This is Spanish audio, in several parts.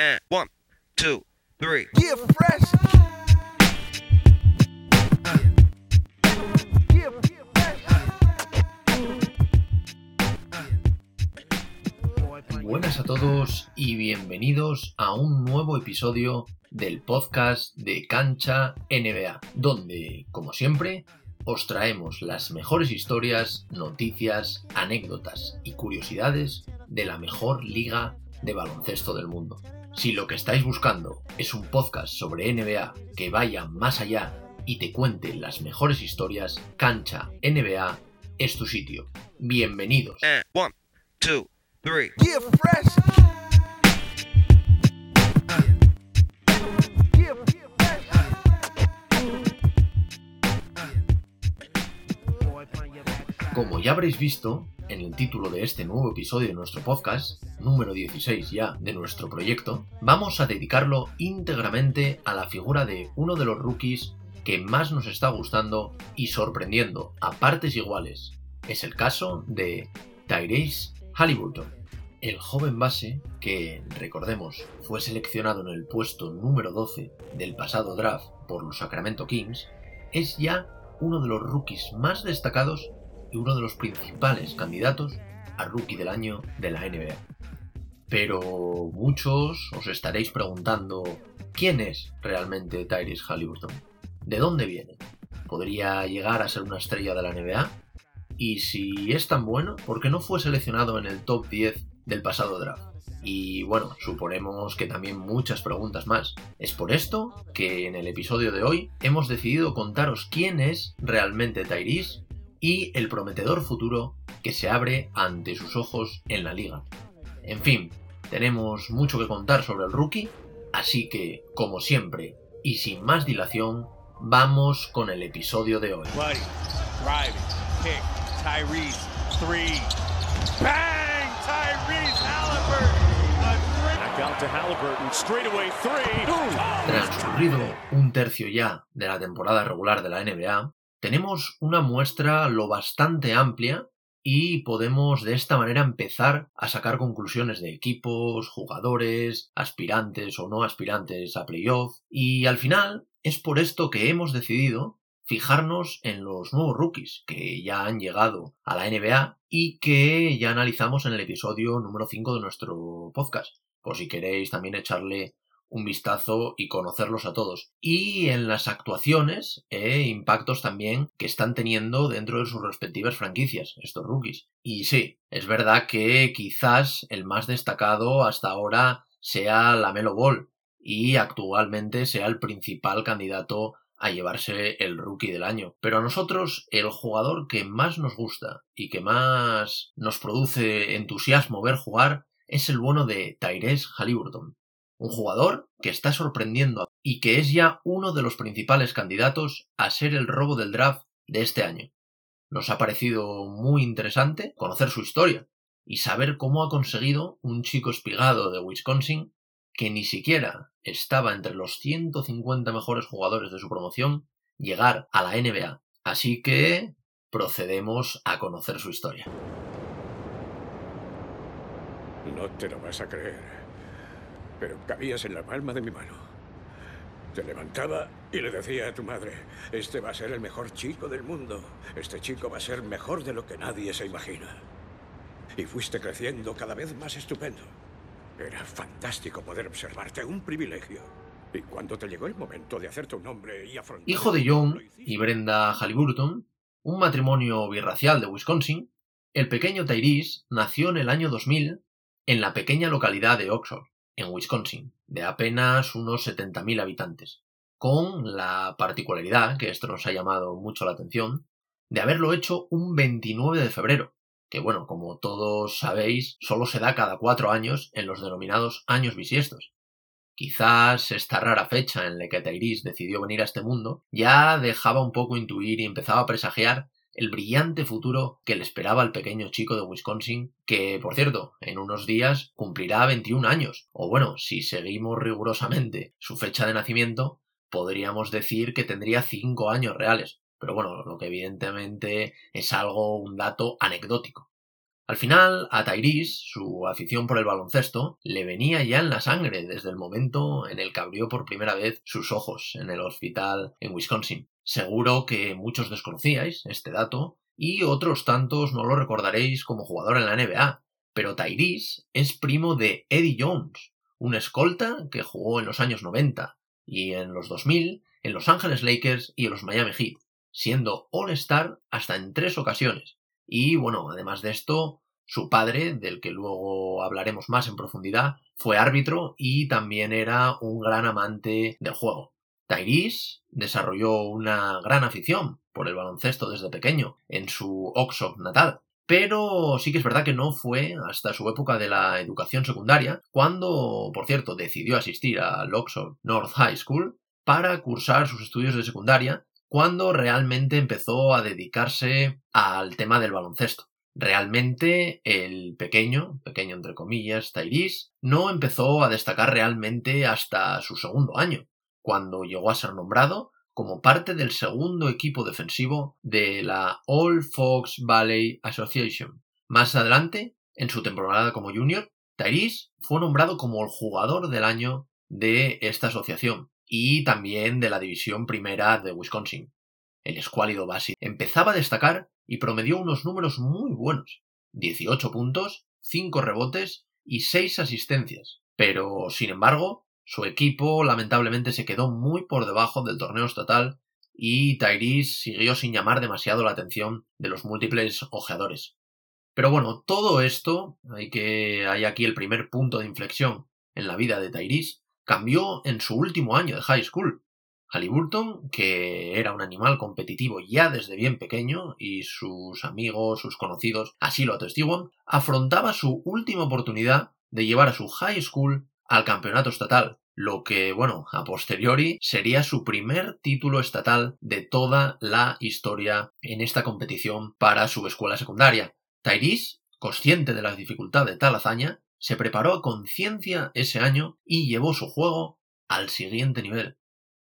And one, two, three. Yeah, fresh. Yeah, Buenas a todos y bienvenidos a un nuevo episodio del podcast de Cancha NBA, donde, como siempre, os traemos las mejores historias, noticias, anécdotas y curiosidades de la mejor liga de baloncesto del mundo. Si lo que estáis buscando es un podcast sobre NBA que vaya más allá y te cuente las mejores historias, Cancha NBA es tu sitio. Bienvenidos. And one, two, three. yeah, fresh. Como ya habréis visto en el título de este nuevo episodio de nuestro podcast, número 16 ya de nuestro proyecto, vamos a dedicarlo íntegramente a la figura de uno de los rookies que más nos está gustando y sorprendiendo a partes iguales. Es el caso de Tyrese Halliburton, el joven base que, recordemos, fue seleccionado en el puesto número 12 del pasado draft por los Sacramento Kings, es ya uno de los rookies más destacados y uno de los principales candidatos a rookie del año de la NBA. Pero muchos os estaréis preguntando quién es realmente Tyrese Halliburton, de dónde viene, podría llegar a ser una estrella de la NBA y si es tan bueno, ¿por qué no fue seleccionado en el top 10 del pasado draft? Y bueno, suponemos que también muchas preguntas más. Es por esto que en el episodio de hoy hemos decidido contaros quién es realmente Tyrese y el prometedor futuro que se abre ante sus ojos en la liga. En fin, tenemos mucho que contar sobre el rookie, así que, como siempre, y sin más dilación, vamos con el episodio de hoy. Transcurrido un tercio ya de la temporada regular de la NBA, tenemos una muestra lo bastante amplia y podemos de esta manera empezar a sacar conclusiones de equipos, jugadores, aspirantes o no aspirantes a playoff. Y al final es por esto que hemos decidido fijarnos en los nuevos rookies que ya han llegado a la NBA y que ya analizamos en el episodio número 5 de nuestro podcast, por si queréis también echarle un vistazo y conocerlos a todos. Y en las actuaciones e impactos también que están teniendo dentro de sus respectivas franquicias, estos rookies. Y sí, es verdad que quizás el más destacado hasta ahora sea la Melo Ball y actualmente sea el principal candidato a llevarse el rookie del año. Pero a nosotros el jugador que más nos gusta y que más nos produce entusiasmo ver jugar es el bueno de Tyrese Halliburton. Un jugador que está sorprendiendo y que es ya uno de los principales candidatos a ser el robo del draft de este año. Nos ha parecido muy interesante conocer su historia y saber cómo ha conseguido un chico espigado de Wisconsin que ni siquiera estaba entre los 150 mejores jugadores de su promoción llegar a la NBA. Así que procedemos a conocer su historia. No te lo vas a creer. Pero cabías en la palma de mi mano. Te levantaba y le decía a tu madre, este va a ser el mejor chico del mundo. Este chico va a ser mejor de lo que nadie se imagina. Y fuiste creciendo cada vez más estupendo. Era fantástico poder observarte, un privilegio. Y cuando te llegó el momento de hacerte un hombre y afrontar... Hijo de John y Brenda Halliburton, un matrimonio birracial de Wisconsin, el pequeño Tyrese nació en el año 2000 en la pequeña localidad de Oxford, en Wisconsin, de apenas unos 70.000 habitantes, con la particularidad, que esto nos ha llamado mucho la atención, de haberlo hecho un 29 de febrero, que bueno, como todos sabéis, solo se da cada cuatro años en los denominados años bisiestos. Quizás esta rara fecha en la que Tyrese decidió venir a este mundo ya dejaba un poco intuir y empezaba a presagiar el brillante futuro que le esperaba al pequeño chico de Wisconsin, que, por cierto, en unos días cumplirá 21 años, o bueno, si seguimos rigurosamente su fecha de nacimiento, podríamos decir que tendría 5 años reales, pero bueno, lo que evidentemente es algo, un dato anecdótico. Al final, a Tyrese, su afición por el baloncesto, le venía ya en la sangre desde el momento en el que abrió por primera vez sus ojos en el hospital en Wisconsin. Seguro que muchos desconocíais este dato y otros tantos no lo recordaréis como jugador en la NBA, pero Tyrese es primo de Eddie Jones, un escolta que jugó en los años 90 y en los 2000 en Los Ángeles Lakers y en los Miami Heat, siendo All-Star hasta en tres ocasiones. Y bueno, además de esto, su padre, del que luego hablaremos más en profundidad, fue árbitro y también era un gran amante del juego. Tyrese desarrolló una gran afición por el baloncesto desde pequeño en su Oxford natal, pero sí que es verdad que no fue hasta su época de la educación secundaria, cuando, por cierto, decidió asistir al Oxford North High School para cursar sus estudios de secundaria, cuando realmente empezó a dedicarse al tema del baloncesto. Realmente el pequeño, pequeño entre comillas, Tyrese, no empezó a destacar realmente hasta su segundo año, cuando llegó a ser nombrado como parte del segundo equipo defensivo de la All Fox Valley Association. Más adelante, en su temporada como junior, Tyrese fue nombrado como el jugador del año de esta asociación y también de la división primera de Wisconsin. El escuálido Basi empezaba a destacar y promedió unos números muy buenos. 18 puntos, 5 rebotes y 6 asistencias. Pero, sin embargo, su equipo lamentablemente se quedó muy por debajo del torneo estatal y Tyrese siguió sin llamar demasiado la atención de los múltiples ojeadores. Pero bueno, todo esto, hay que hay aquí el primer punto de inflexión en la vida de Tyrese, cambió en su último año de high school. Halliburton, que era un animal competitivo ya desde bien pequeño, y sus amigos, sus conocidos así lo atestiguan, afrontaba su última oportunidad de llevar a su high school al campeonato estatal, lo que, bueno, a posteriori sería su primer título estatal de toda la historia en esta competición para su escuela secundaria. Tyrese, consciente de la dificultad de tal hazaña, se preparó a conciencia ese año y llevó su juego al siguiente nivel.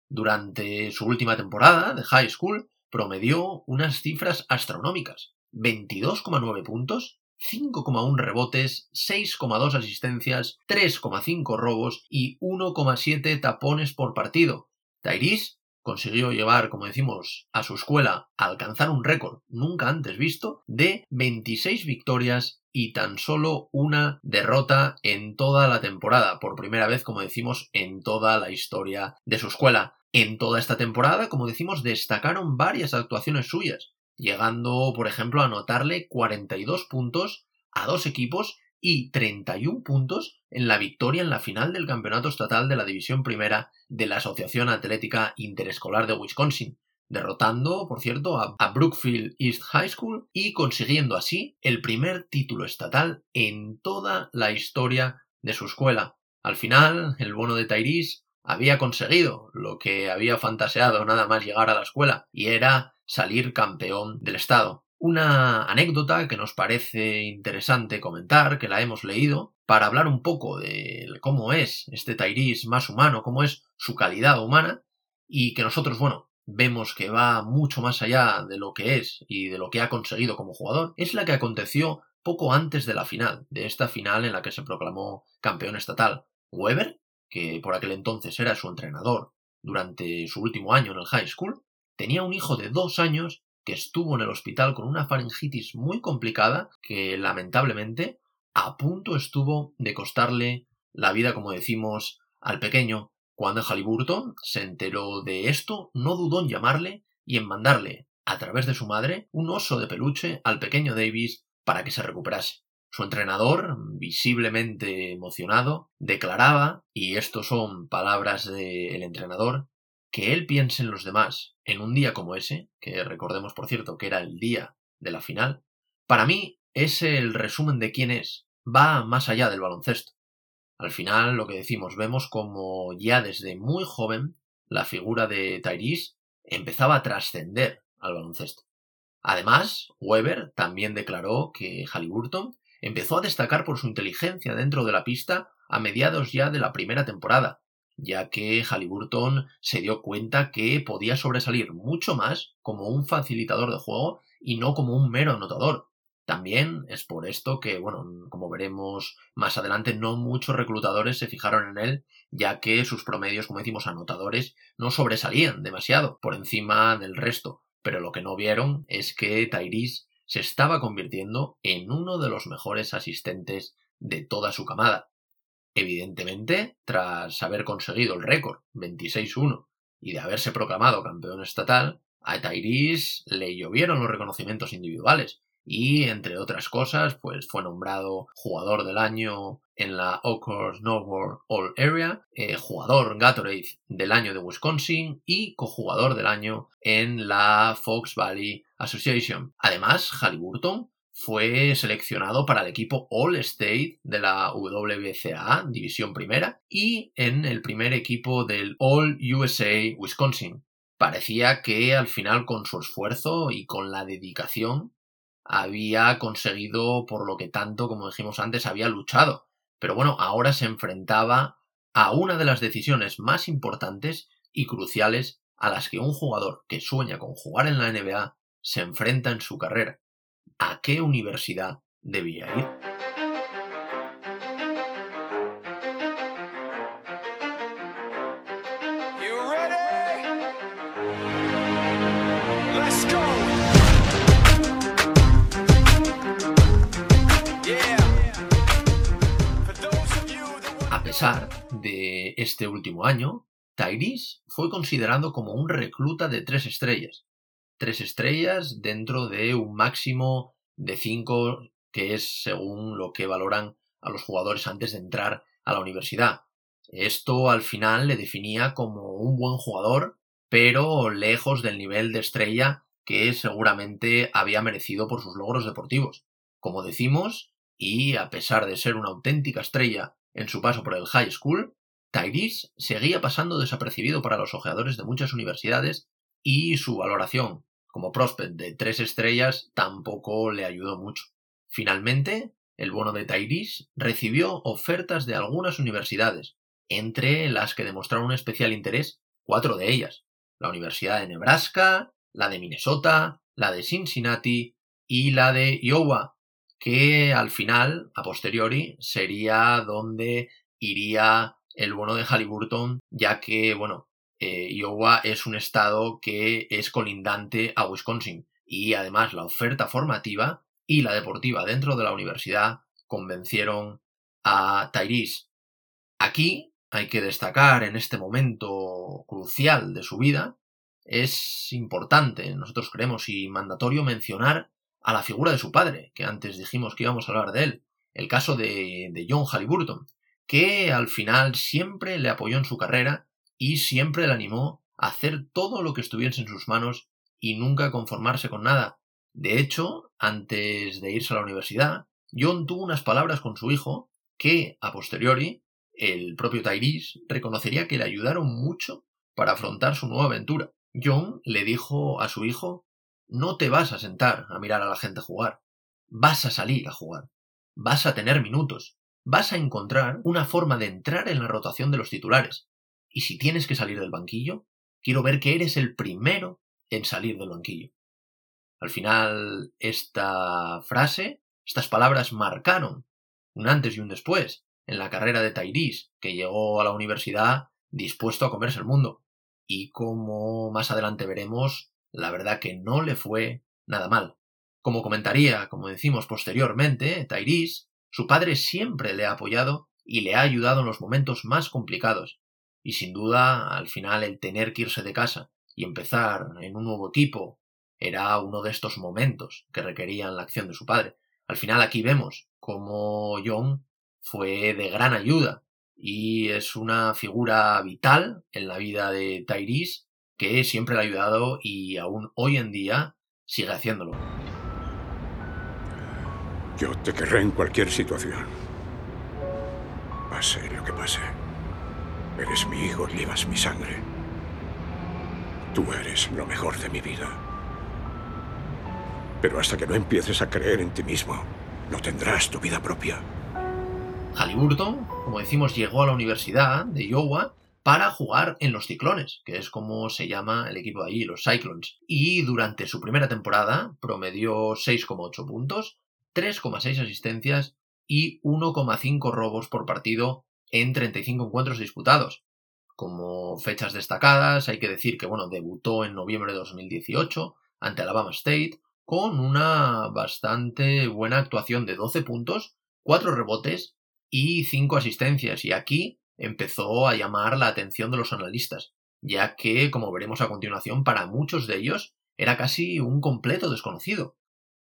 Durante su última temporada de high school promedió unas cifras astronómicas. 22,9 puntos, 5,1 rebotes, 6,2 asistencias, 3,5 robos y 1,7 tapones por partido. Tyrese consiguió llevar, como decimos, a su escuela a alcanzar un récord nunca antes visto de 26 victorias y tan solo una derrota en toda la temporada, por primera vez, como decimos, en toda la historia de su escuela. En toda esta temporada, como decimos, destacaron varias actuaciones suyas, llegando, por ejemplo, a anotarle 42 puntos a dos equipos y 31 puntos en la victoria en la final del campeonato estatal de la División Primera de la Asociación Atlética Interescolar de Wisconsin, derrotando, por cierto, a, Brookfield East High School y consiguiendo así el primer título estatal en toda la historia de su escuela. Al final, el bono de Tyrese había conseguido lo que había fantaseado nada más llegar a la escuela, y era salir campeón del estado. Una anécdota que nos parece interesante comentar, que la hemos leído, para hablar un poco de cómo es este Tyrese más humano, cómo es su calidad humana, y que nosotros, bueno, vemos que va mucho más allá de lo que es y de lo que ha conseguido como jugador, es la que aconteció poco antes de la final, de esta final en la que se proclamó campeón estatal. Weber, que por aquel entonces era su entrenador durante su último año en el high school, tenía un hijo de dos años que estuvo en el hospital con una faringitis muy complicada que lamentablemente a punto estuvo de costarle la vida, como decimos, al pequeño. Cuando Halliburton se enteró de esto, no dudó en llamarle y en mandarle, a través de su madre, un oso de peluche al pequeño Davis para que se recuperase. Su entrenador, visiblemente emocionado, declaraba, y estos son palabras del entrenador, que él piense en los demás en un día como ese, que recordemos por cierto que era el día de la final, para mí es el resumen de quién es, va más allá del baloncesto. Al final lo que decimos, vemos como ya desde muy joven la figura de Tyrese empezaba a trascender al baloncesto. Además, Weber también declaró que Halliburton empezó a destacar por su inteligencia dentro de la pista a mediados ya de la primera temporada, ya que Halliburton se dio cuenta que podía sobresalir mucho más como un facilitador de juego y no como un mero anotador. También es por esto que, bueno, como veremos más adelante, no muchos reclutadores se fijaron en él, ya que sus promedios, como decimos, anotadores, no sobresalían demasiado por encima del resto. Pero lo que no vieron es que Tyrese se estaba convirtiendo en uno de los mejores asistentes de toda su camada. Evidentemente, tras haber conseguido el récord 26-1 y de haberse proclamado campeón estatal, a Tyrese le llovieron los reconocimientos individuales, y entre otras cosas pues fue nombrado jugador del año en la Oakhurst Snowboard All Area, eh, jugador Gatorade del año de Wisconsin y cojugador del año en la Fox Valley Association. Además, Halliburton fue seleccionado para el equipo All State de la WCA División Primera y en el primer equipo del All USA Wisconsin. Parecía que al final con su esfuerzo y con la dedicación había conseguido por lo que tanto, como dijimos antes, había luchado. Pero bueno, ahora se enfrentaba a una de las decisiones más importantes y cruciales a las que un jugador que sueña con jugar en la NBA se enfrenta en su carrera. ¿A qué universidad debía ir? Pesar de este último año, Tyrese fue considerado como un recluta de tres estrellas. Tres estrellas dentro de un máximo de cinco, que es según lo que valoran a los jugadores antes de entrar a la universidad. Esto al final le definía como un buen jugador, pero lejos del nivel de estrella que seguramente había merecido por sus logros deportivos. Como decimos, y a pesar de ser una auténtica estrella en su paso por el high school, Tyrese seguía pasando desapercibido para los ojeadores de muchas universidades y su valoración como prospect de tres estrellas tampoco le ayudó mucho. Finalmente, el bono de Tyrese recibió ofertas de algunas universidades, entre las que demostraron un especial interés cuatro de ellas, la Universidad de Nebraska, la de Minnesota, la de Cincinnati y la de Iowa, que al final, a posteriori, sería donde iría el bono de Halliburton, ya que, bueno, eh, Iowa es un estado que es colindante a Wisconsin y además la oferta formativa y la deportiva dentro de la universidad convencieron a Tyrese. Aquí hay que destacar en este momento crucial de su vida, es importante, nosotros creemos, y mandatorio mencionar a la figura de su padre, que antes dijimos que íbamos a hablar de él, el caso de, de John Halliburton, que al final siempre le apoyó en su carrera y siempre le animó a hacer todo lo que estuviese en sus manos y nunca conformarse con nada. De hecho, antes de irse a la universidad, John tuvo unas palabras con su hijo que, a posteriori, el propio Tyrese reconocería que le ayudaron mucho para afrontar su nueva aventura. John le dijo a su hijo no te vas a sentar a mirar a la gente jugar. Vas a salir a jugar. Vas a tener minutos. Vas a encontrar una forma de entrar en la rotación de los titulares. Y si tienes que salir del banquillo, quiero ver que eres el primero en salir del banquillo. Al final, esta frase, estas palabras marcaron un antes y un después en la carrera de Tyrese, que llegó a la universidad dispuesto a comerse el mundo. Y como más adelante veremos, la verdad que no le fue nada mal. Como comentaría, como decimos posteriormente, Tyrese, su padre siempre le ha apoyado y le ha ayudado en los momentos más complicados. Y sin duda, al final, el tener que irse de casa y empezar en un nuevo equipo era uno de estos momentos que requerían la acción de su padre. Al final aquí vemos cómo John fue de gran ayuda y es una figura vital en la vida de Tyrese que siempre le ha ayudado y aún hoy en día sigue haciéndolo. Yo te querré en cualquier situación. Pase lo que pase. Eres mi hijo llevas mi sangre. Tú eres lo mejor de mi vida. Pero hasta que no empieces a creer en ti mismo, no tendrás tu vida propia. Halliburton, como decimos, llegó a la Universidad de Iowa para jugar en los Ciclones, que es como se llama el equipo de allí, los Cyclones. Y durante su primera temporada promedió 6,8 puntos, 3,6 asistencias y 1,5 robos por partido en 35 encuentros disputados. Como fechas destacadas, hay que decir que bueno, debutó en noviembre de 2018 ante Alabama State con una bastante buena actuación de 12 puntos, 4 rebotes y 5 asistencias. Y aquí empezó a llamar la atención de los analistas, ya que, como veremos a continuación, para muchos de ellos era casi un completo desconocido.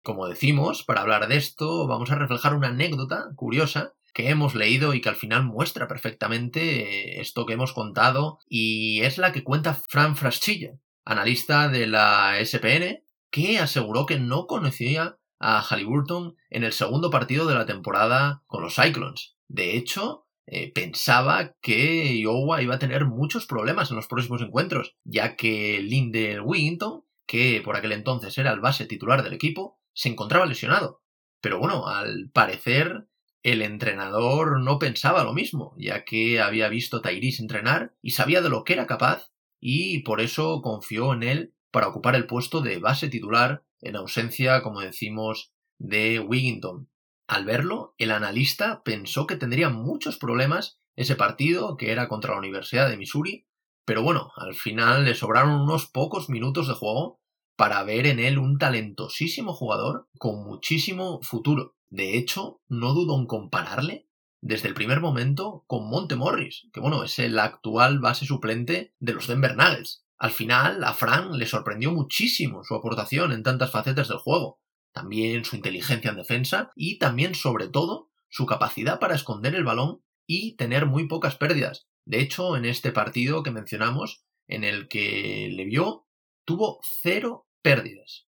Como decimos, para hablar de esto vamos a reflejar una anécdota curiosa que hemos leído y que al final muestra perfectamente esto que hemos contado y es la que cuenta Fran Fraschilla, analista de la SPN, que aseguró que no conocía a Halliburton en el segundo partido de la temporada con los Cyclones. De hecho, eh, pensaba que Iowa iba a tener muchos problemas en los próximos encuentros, ya que Lindell Wigginton, que por aquel entonces era el base titular del equipo, se encontraba lesionado. Pero bueno, al parecer el entrenador no pensaba lo mismo, ya que había visto a Tyrese entrenar y sabía de lo que era capaz, y por eso confió en él para ocupar el puesto de base titular en ausencia, como decimos, de Wigginton. Al verlo, el analista pensó que tendría muchos problemas ese partido, que era contra la Universidad de Missouri, pero bueno, al final le sobraron unos pocos minutos de juego para ver en él un talentosísimo jugador con muchísimo futuro. De hecho, no dudo en compararle desde el primer momento con Monte Morris, que bueno, es el actual base suplente de los Denver Nuggets. Al final, a Fran le sorprendió muchísimo su aportación en tantas facetas del juego, también su inteligencia en defensa y también, sobre todo, su capacidad para esconder el balón y tener muy pocas pérdidas. De hecho, en este partido que mencionamos, en el que le vio, tuvo cero pérdidas.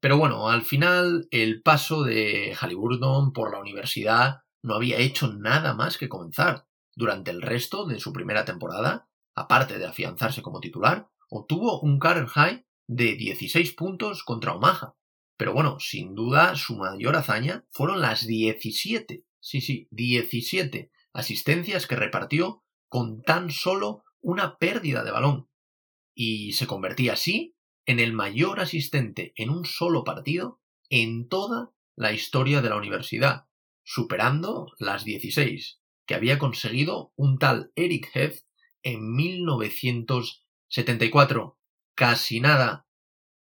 Pero bueno, al final el paso de Halliburton por la universidad no había hecho nada más que comenzar. Durante el resto de su primera temporada, aparte de afianzarse como titular, obtuvo un career high de 16 puntos contra Omaha. Pero bueno, sin duda su mayor hazaña fueron las 17, sí, sí, 17 asistencias que repartió con tan solo una pérdida de balón. Y se convertía así en el mayor asistente en un solo partido en toda la historia de la universidad, superando las 16 que había conseguido un tal Eric Heft en 1974. Casi nada.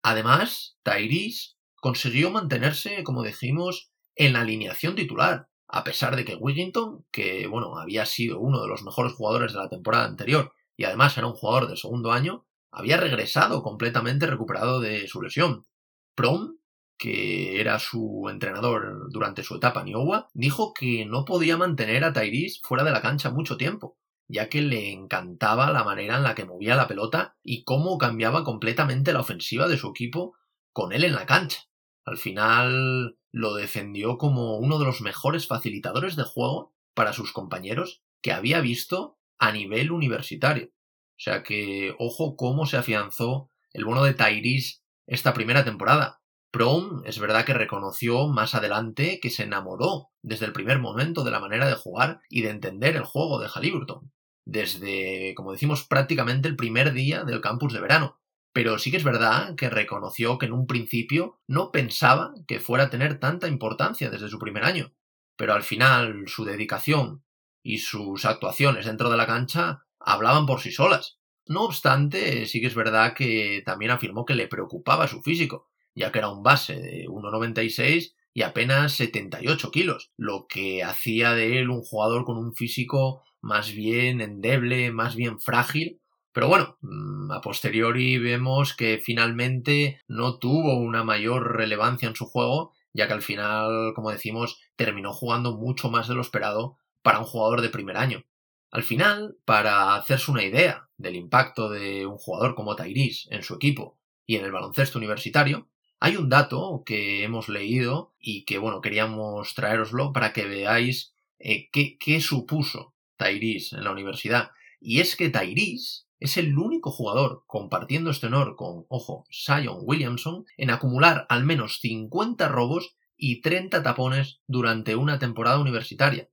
Además, Tyrese consiguió mantenerse, como dijimos, en la alineación titular, a pesar de que Wigginton, que bueno, había sido uno de los mejores jugadores de la temporada anterior y además era un jugador de segundo año, había regresado completamente recuperado de su lesión. Prom, que era su entrenador durante su etapa en Iowa, dijo que no podía mantener a Tyrese fuera de la cancha mucho tiempo, ya que le encantaba la manera en la que movía la pelota y cómo cambiaba completamente la ofensiva de su equipo con él en la cancha. Al final lo defendió como uno de los mejores facilitadores de juego para sus compañeros que había visto a nivel universitario. O sea que, ojo cómo se afianzó el bono de Tyrese esta primera temporada. Prom es verdad que reconoció más adelante que se enamoró desde el primer momento de la manera de jugar y de entender el juego de Halliburton, desde, como decimos, prácticamente el primer día del campus de verano. Pero sí que es verdad que reconoció que en un principio no pensaba que fuera a tener tanta importancia desde su primer año. Pero al final su dedicación y sus actuaciones dentro de la cancha hablaban por sí solas. No obstante, sí que es verdad que también afirmó que le preocupaba su físico, ya que era un base de 1,96 y apenas 78 kilos, lo que hacía de él un jugador con un físico más bien endeble, más bien frágil. Pero bueno, mm, a posteriori vemos que finalmente no tuvo una mayor relevancia en su juego, ya que al final, como decimos, terminó jugando mucho más de lo esperado para un jugador de primer año. Al final, para hacerse una idea del impacto de un jugador como Tyrese en su equipo y en el baloncesto universitario, hay un dato que hemos leído y que, bueno, queríamos traeroslo para que veáis eh, qué, qué supuso Tyrese en la universidad. Y es que Tyrese es el único jugador compartiendo este honor con, ojo, Sion Williamson en acumular al menos 50 robos y 30 tapones durante una temporada universitaria.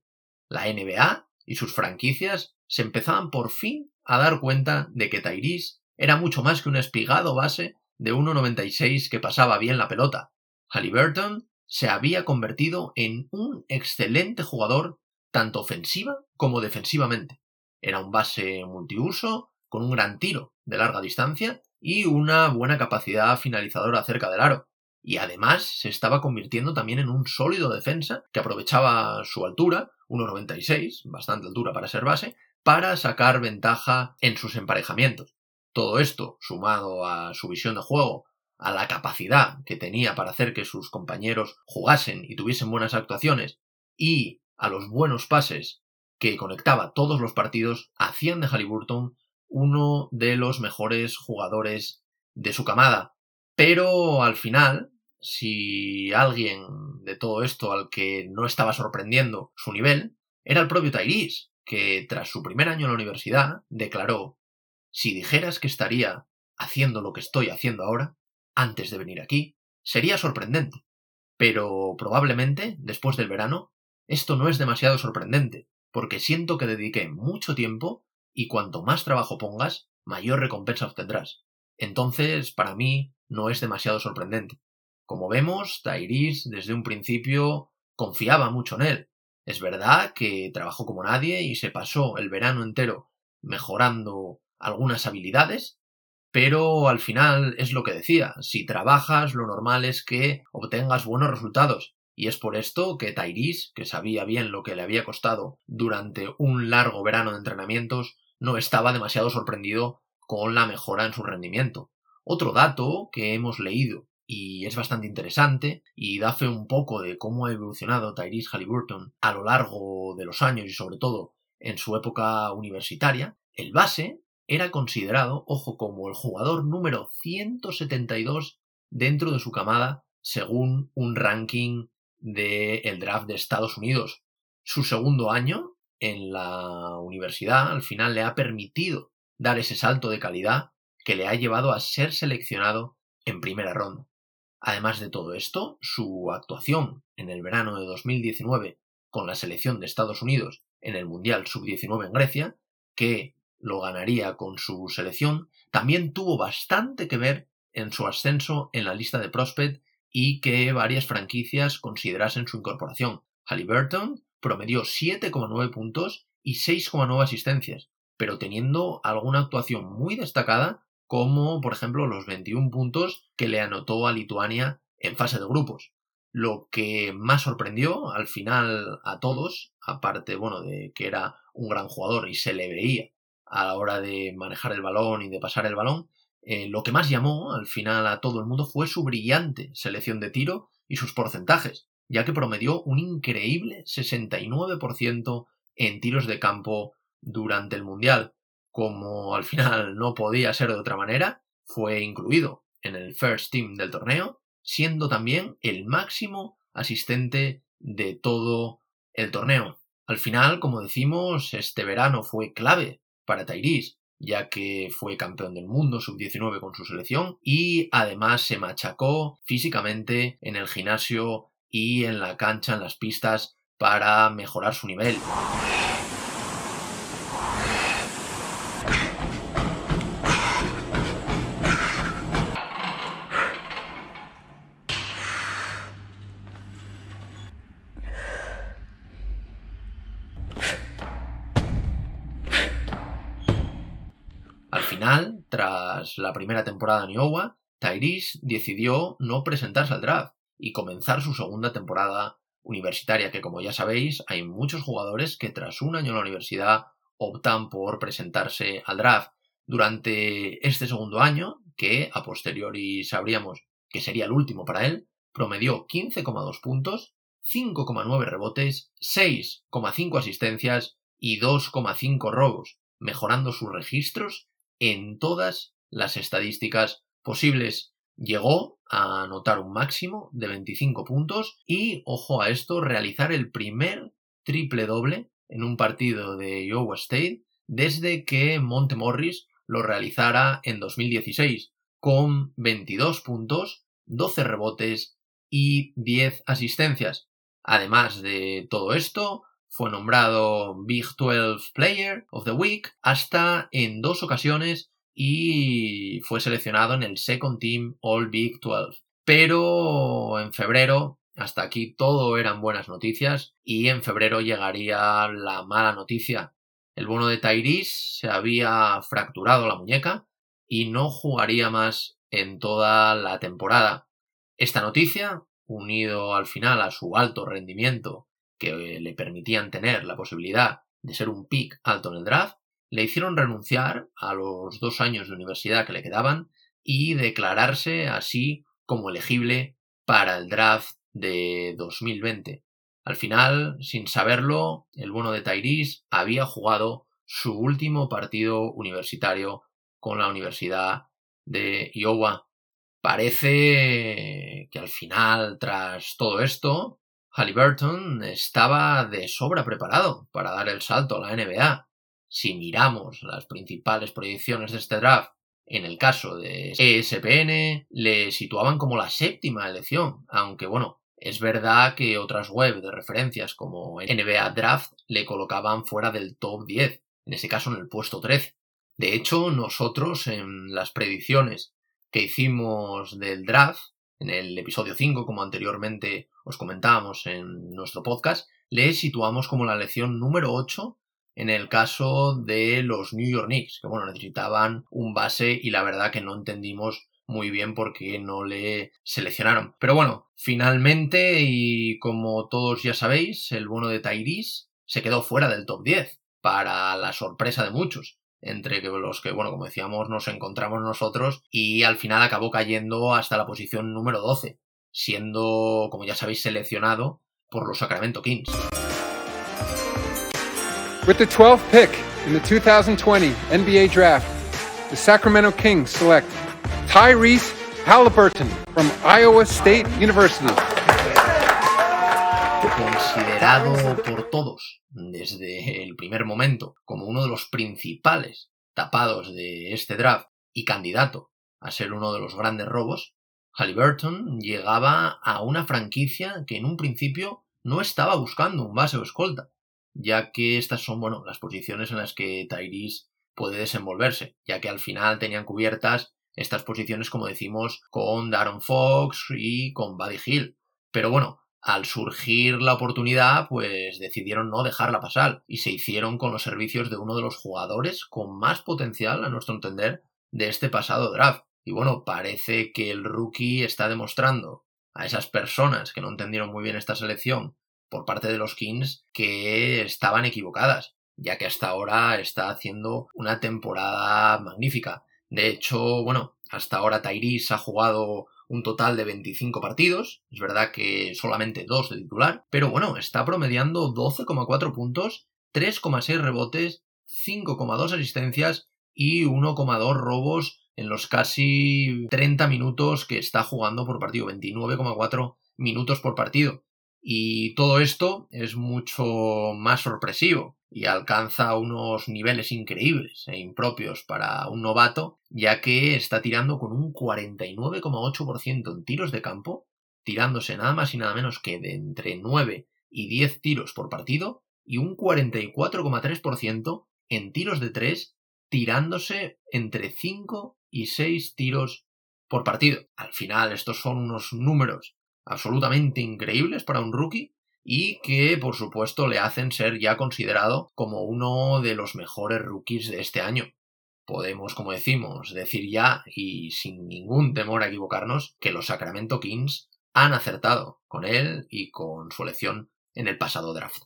La NBA y sus franquicias se empezaban por fin a dar cuenta de que Tyrese era mucho más que un espigado base de 1.96 que pasaba bien la pelota. Halliburton se había convertido en un excelente jugador tanto ofensiva como defensivamente. Era un base multiuso, con un gran tiro de larga distancia y una buena capacidad finalizadora cerca del aro. Y además se estaba convirtiendo también en un sólido defensa que aprovechaba su altura, 1,96, bastante altura para ser base, para sacar ventaja en sus emparejamientos. Todo esto, sumado a su visión de juego, a la capacidad que tenía para hacer que sus compañeros jugasen y tuviesen buenas actuaciones, y a los buenos pases que conectaba todos los partidos, hacían de Halliburton uno de los mejores jugadores de su camada. Pero al final, si alguien de todo esto al que no estaba sorprendiendo su nivel, era el propio Tyrese, que tras su primer año en la universidad declaró si dijeras que estaría haciendo lo que estoy haciendo ahora, antes de venir aquí, sería sorprendente. Pero probablemente, después del verano, esto no es demasiado sorprendente, porque siento que dediqué mucho tiempo y cuanto más trabajo pongas, mayor recompensa obtendrás. Entonces, para mí, no es demasiado sorprendente. Como vemos, Tyrese desde un principio confiaba mucho en él. Es verdad que trabajó como nadie y se pasó el verano entero mejorando algunas habilidades, pero al final es lo que decía, si trabajas lo normal es que obtengas buenos resultados, y es por esto que Tyrese, que sabía bien lo que le había costado durante un largo verano de entrenamientos, no estaba demasiado sorprendido con la mejora en su rendimiento. Otro dato que hemos leído y es bastante interesante y da fe un poco de cómo ha evolucionado Tyrese Halliburton a lo largo de los años y sobre todo en su época universitaria, el base era considerado, ojo, como el jugador número 172 dentro de su camada según un ranking del draft de Estados Unidos. Su segundo año en la universidad al final le ha permitido dar ese salto de calidad que le ha llevado a ser seleccionado en primera ronda. Además de todo esto, su actuación en el verano de 2019 con la selección de Estados Unidos en el Mundial Sub-19 en Grecia, que lo ganaría con su selección, también tuvo bastante que ver en su ascenso en la lista de prospect y que varias franquicias considerasen su incorporación. Halliburton promedió 7,9 puntos y 6,9 asistencias, pero teniendo alguna actuación muy destacada, como por ejemplo los 21 puntos que le anotó a Lituania en fase de grupos. Lo que más sorprendió al final a todos, aparte bueno de que era un gran jugador y se le veía a la hora de manejar el balón y de pasar el balón, eh, lo que más llamó al final a todo el mundo fue su brillante selección de tiro y sus porcentajes, ya que promedió un increíble 69% en tiros de campo durante el Mundial. Como al final no podía ser de otra manera, fue incluido en el First Team del torneo, siendo también el máximo asistente de todo el torneo. Al final, como decimos, este verano fue clave para Tyrese, ya que fue campeón del mundo sub-19 con su selección y además se machacó físicamente en el gimnasio y en la cancha, en las pistas, para mejorar su nivel. final, tras la primera temporada en Iowa, Tyrese decidió no presentarse al draft y comenzar su segunda temporada universitaria, que como ya sabéis, hay muchos jugadores que tras un año en la universidad optan por presentarse al draft. Durante este segundo año, que a posteriori sabríamos que sería el último para él, promedió 15,2 puntos, 5,9 rebotes, 6,5 asistencias y 2,5 robos, mejorando sus registros en todas las estadísticas posibles. Llegó a anotar un máximo de 25 puntos y, ojo a esto, realizar el primer triple doble en un partido de Iowa State desde que Montemorris lo realizara en 2016, con 22 puntos, 12 rebotes y 10 asistencias. Además de todo esto, fue nombrado Big 12 Player of the Week hasta en dos ocasiones y fue seleccionado en el Second Team All Big 12. Pero en febrero hasta aquí todo eran buenas noticias y en febrero llegaría la mala noticia. El bono de Tyrese se había fracturado la muñeca y no jugaría más en toda la temporada. Esta noticia, unido al final a su alto rendimiento que le permitían tener la posibilidad de ser un pick alto en el draft, le hicieron renunciar a los dos años de universidad que le quedaban y declararse así como elegible para el draft de 2020. Al final, sin saberlo, el bueno de Tyrese había jugado su último partido universitario con la Universidad de Iowa. Parece que al final, tras todo esto, Halliburton estaba de sobra preparado para dar el salto a la NBA. Si miramos las principales proyecciones de este draft, en el caso de ESPN, le situaban como la séptima elección, aunque bueno, es verdad que otras web de referencias como NBA Draft le colocaban fuera del top 10, en ese caso en el puesto 13. De hecho, nosotros en las predicciones que hicimos del draft, en el episodio 5, como anteriormente os comentábamos en nuestro podcast, le situamos como la lección número 8 en el caso de los New York Knicks, que bueno, necesitaban un base y la verdad que no entendimos muy bien por qué no le seleccionaron. Pero bueno, finalmente, y como todos ya sabéis, el bono de Tyrese se quedó fuera del top 10, para la sorpresa de muchos entre los que, bueno, como decíamos, nos encontramos nosotros y al final acabó cayendo hasta la posición número 12, siendo, como ya sabéis, seleccionado por los Sacramento Kings. With the 12th pick in the 2020 NBA Draft, the Sacramento Kings select Tyrese Halliburton from Iowa State University. Considerado por todos desde el primer momento como uno de los principales tapados de este draft y candidato a ser uno de los grandes robos, Halliburton llegaba a una franquicia que en un principio no estaba buscando un base o escolta, ya que estas son, bueno, las posiciones en las que Tyrese puede desenvolverse, ya que al final tenían cubiertas estas posiciones, como decimos, con Darren Fox y con Buddy Hill. Pero bueno, al surgir la oportunidad, pues decidieron no dejarla pasar y se hicieron con los servicios de uno de los jugadores con más potencial, a nuestro entender, de este pasado draft. Y bueno, parece que el rookie está demostrando a esas personas que no entendieron muy bien esta selección por parte de los Kings que estaban equivocadas, ya que hasta ahora está haciendo una temporada magnífica. De hecho, bueno, hasta ahora Tyrese ha jugado un total de 25 partidos, es verdad que solamente dos de titular, pero bueno, está promediando 12,4 puntos, 3,6 rebotes, 5,2 asistencias y 1,2 robos en los casi 30 minutos que está jugando por partido, 29,4 minutos por partido. Y todo esto es mucho más sorpresivo y alcanza unos niveles increíbles e impropios para un novato, ya que está tirando con un 49,8% en tiros de campo, tirándose nada más y nada menos que de entre 9 y 10 tiros por partido, y un 44,3% en tiros de 3, tirándose entre 5 y 6 tiros por partido. Al final estos son unos números absolutamente increíbles para un rookie y que por supuesto le hacen ser ya considerado como uno de los mejores rookies de este año. Podemos, como decimos, decir ya y sin ningún temor a equivocarnos que los Sacramento Kings han acertado con él y con su elección en el pasado draft.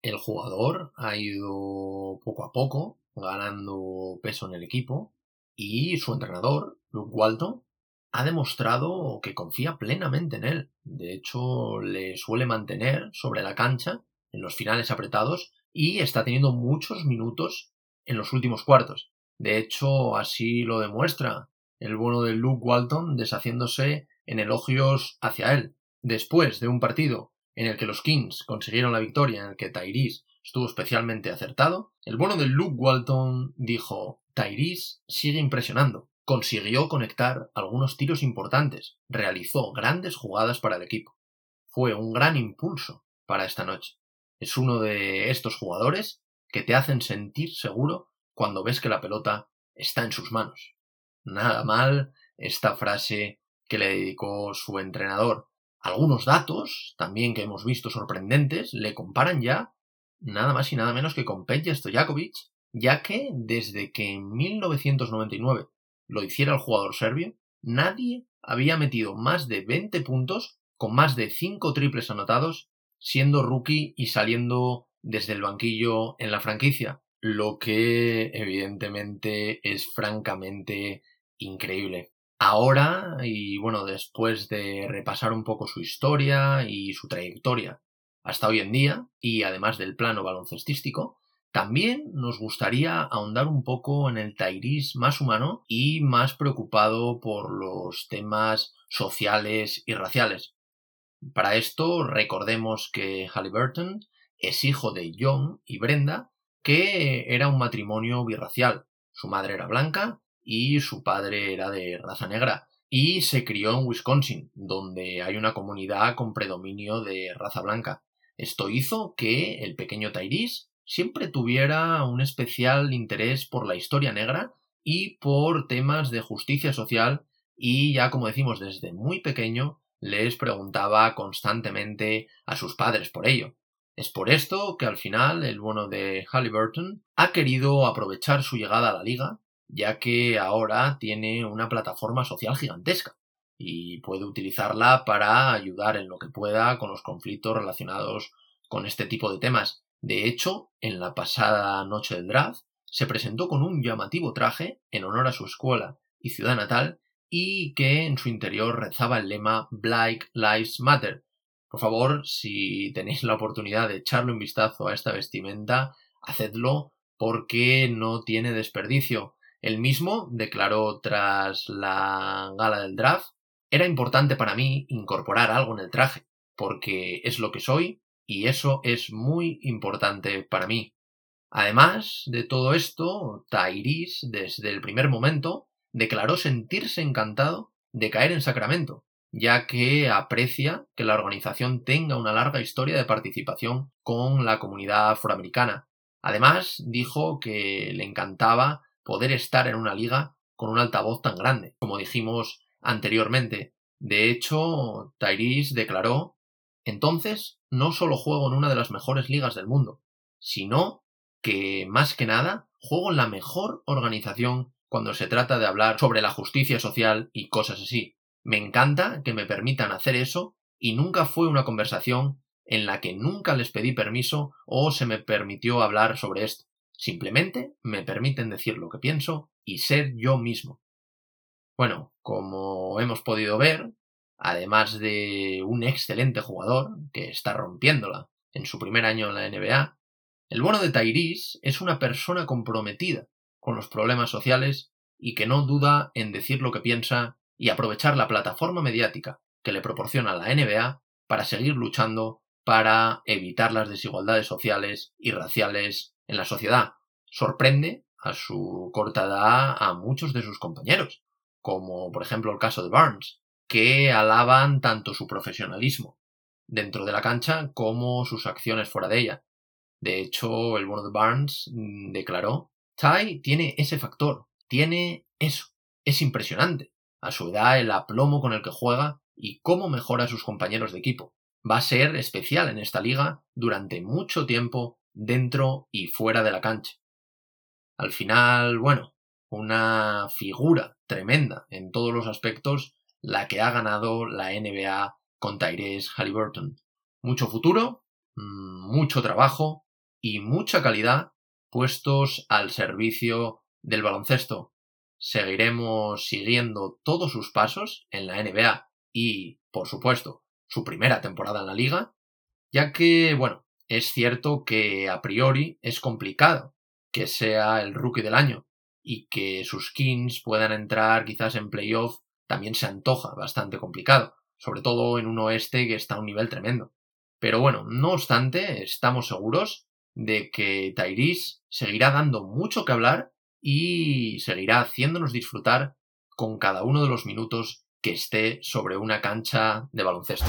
El jugador ha ido poco a poco ganando peso en el equipo y su entrenador, Luke Walton, ha demostrado que confía plenamente en él. De hecho, le suele mantener sobre la cancha en los finales apretados y está teniendo muchos minutos en los últimos cuartos. De hecho, así lo demuestra el bueno de Luke Walton deshaciéndose en elogios hacia él. Después de un partido en el que los Kings consiguieron la victoria, en el que Tyrese estuvo especialmente acertado, el bueno de Luke Walton dijo Tyrese sigue impresionando consiguió conectar algunos tiros importantes, realizó grandes jugadas para el equipo. Fue un gran impulso para esta noche. Es uno de estos jugadores que te hacen sentir seguro cuando ves que la pelota está en sus manos. Nada mal esta frase que le dedicó su entrenador. Algunos datos, también que hemos visto sorprendentes, le comparan ya nada más y nada menos que con Peja Stojakovic, ya que desde que en 1999 lo hiciera el jugador serbio, nadie había metido más de 20 puntos con más de 5 triples anotados, siendo rookie y saliendo desde el banquillo en la franquicia, lo que evidentemente es francamente increíble. Ahora, y bueno, después de repasar un poco su historia y su trayectoria hasta hoy en día, y además del plano baloncestístico, también nos gustaría ahondar un poco en el Tairis más humano y más preocupado por los temas sociales y raciales. Para esto recordemos que Halliburton es hijo de John y Brenda, que era un matrimonio birracial. Su madre era blanca y su padre era de raza negra, y se crió en Wisconsin, donde hay una comunidad con predominio de raza blanca. Esto hizo que el pequeño Tyrese siempre tuviera un especial interés por la historia negra y por temas de justicia social y ya como decimos desde muy pequeño les preguntaba constantemente a sus padres por ello. Es por esto que al final el bueno de Halliburton ha querido aprovechar su llegada a la liga, ya que ahora tiene una plataforma social gigantesca y puede utilizarla para ayudar en lo que pueda con los conflictos relacionados con este tipo de temas. De hecho, en la pasada noche del draft, se presentó con un llamativo traje en honor a su escuela y ciudad natal y que en su interior rezaba el lema Black Lives Matter, por favor, si tenéis la oportunidad de echarle un vistazo a esta vestimenta, hacedlo porque no tiene desperdicio. El mismo declaró tras la gala del draft, era importante para mí incorporar algo en el traje, porque es lo que soy y eso es muy importante para mí. Además de todo esto, Tairis, desde el primer momento, declaró sentirse encantado de caer en Sacramento, ya que aprecia que la organización tenga una larga historia de participación con la comunidad afroamericana. Además, dijo que le encantaba poder estar en una liga con un altavoz tan grande, como dijimos anteriormente. De hecho, Tyrese declaró entonces no solo juego en una de las mejores ligas del mundo, sino que, más que nada, juego en la mejor organización cuando se trata de hablar sobre la justicia social y cosas así. Me encanta que me permitan hacer eso y nunca fue una conversación en la que nunca les pedí permiso o se me permitió hablar sobre esto. Simplemente me permiten decir lo que pienso y ser yo mismo. Bueno, como hemos podido ver, además de un excelente jugador que está rompiéndola en su primer año en la NBA, el bueno de Tyrese es una persona comprometida con los problemas sociales y que no duda en decir lo que piensa y aprovechar la plataforma mediática que le proporciona la NBA para seguir luchando para evitar las desigualdades sociales y raciales en la sociedad. Sorprende a su corta edad a muchos de sus compañeros, como por ejemplo el caso de Barnes, que alaban tanto su profesionalismo dentro de la cancha como sus acciones fuera de ella. De hecho, el bueno Barnes mm, declaró, Ty tiene ese factor, tiene eso, es impresionante a su edad, el aplomo con el que juega y cómo mejora a sus compañeros de equipo. Va a ser especial en esta liga durante mucho tiempo dentro y fuera de la cancha. Al final, bueno, una figura tremenda en todos los aspectos la que ha ganado la NBA con Tyrese Halliburton. Mucho futuro, mm, mucho trabajo y mucha calidad puestos al servicio del baloncesto seguiremos siguiendo todos sus pasos en la NBA y, por supuesto, su primera temporada en la liga, ya que, bueno, es cierto que a priori es complicado que sea el rookie del año y que sus Kings puedan entrar quizás en playoff también se antoja bastante complicado, sobre todo en un oeste que está a un nivel tremendo. Pero bueno, no obstante, estamos seguros de que Tyrese seguirá dando mucho que hablar y seguirá haciéndonos disfrutar con cada uno de los minutos que esté sobre una cancha de baloncesto.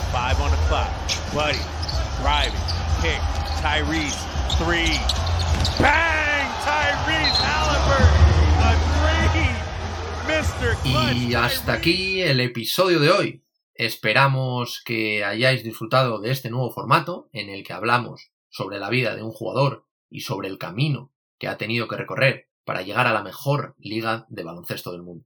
Y hasta aquí el episodio de hoy. Esperamos que hayáis disfrutado de este nuevo formato en el que hablamos sobre la vida de un jugador y sobre el camino que ha tenido que recorrer para llegar a la mejor liga de baloncesto del mundo.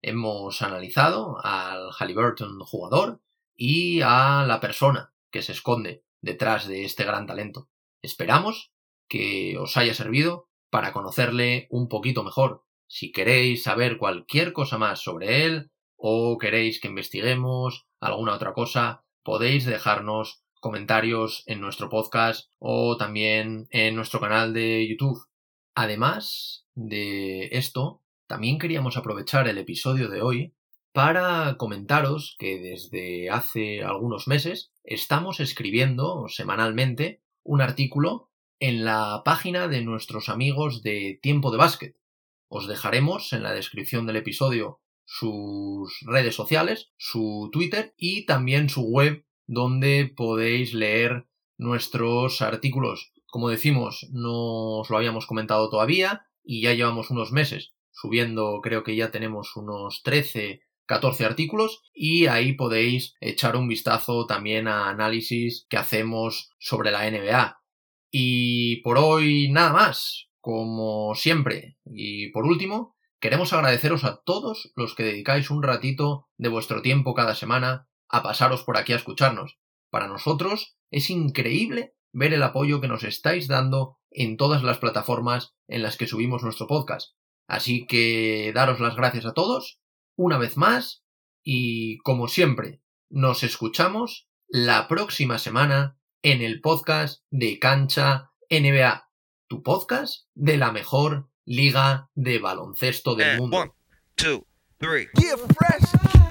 Hemos analizado al Halliburton jugador y a la persona que se esconde detrás de este gran talento. Esperamos que os haya servido para conocerle un poquito mejor. Si queréis saber cualquier cosa más sobre él o queréis que investiguemos alguna otra cosa, podéis dejarnos comentarios en nuestro podcast o también en nuestro canal de YouTube. Además de esto, también queríamos aprovechar el episodio de hoy para comentaros que desde hace algunos meses estamos escribiendo semanalmente un artículo en la página de nuestros amigos de Tiempo de Básquet. Os dejaremos en la descripción del episodio sus redes sociales, su Twitter y también su web donde podéis leer nuestros artículos. Como decimos, no os lo habíamos comentado todavía y ya llevamos unos meses subiendo, creo que ya tenemos unos 13 14 artículos y ahí podéis echar un vistazo también a análisis que hacemos sobre la NBA. Y por hoy nada más, como siempre. Y por último, queremos agradeceros a todos los que dedicáis un ratito de vuestro tiempo cada semana a pasaros por aquí a escucharnos. Para nosotros es increíble ver el apoyo que nos estáis dando en todas las plataformas en las que subimos nuestro podcast. Así que daros las gracias a todos una vez más y como siempre nos escuchamos la próxima semana en el podcast de Cancha NBA, tu podcast de la mejor liga de baloncesto del And mundo. one, two, three. Yeah, fresh.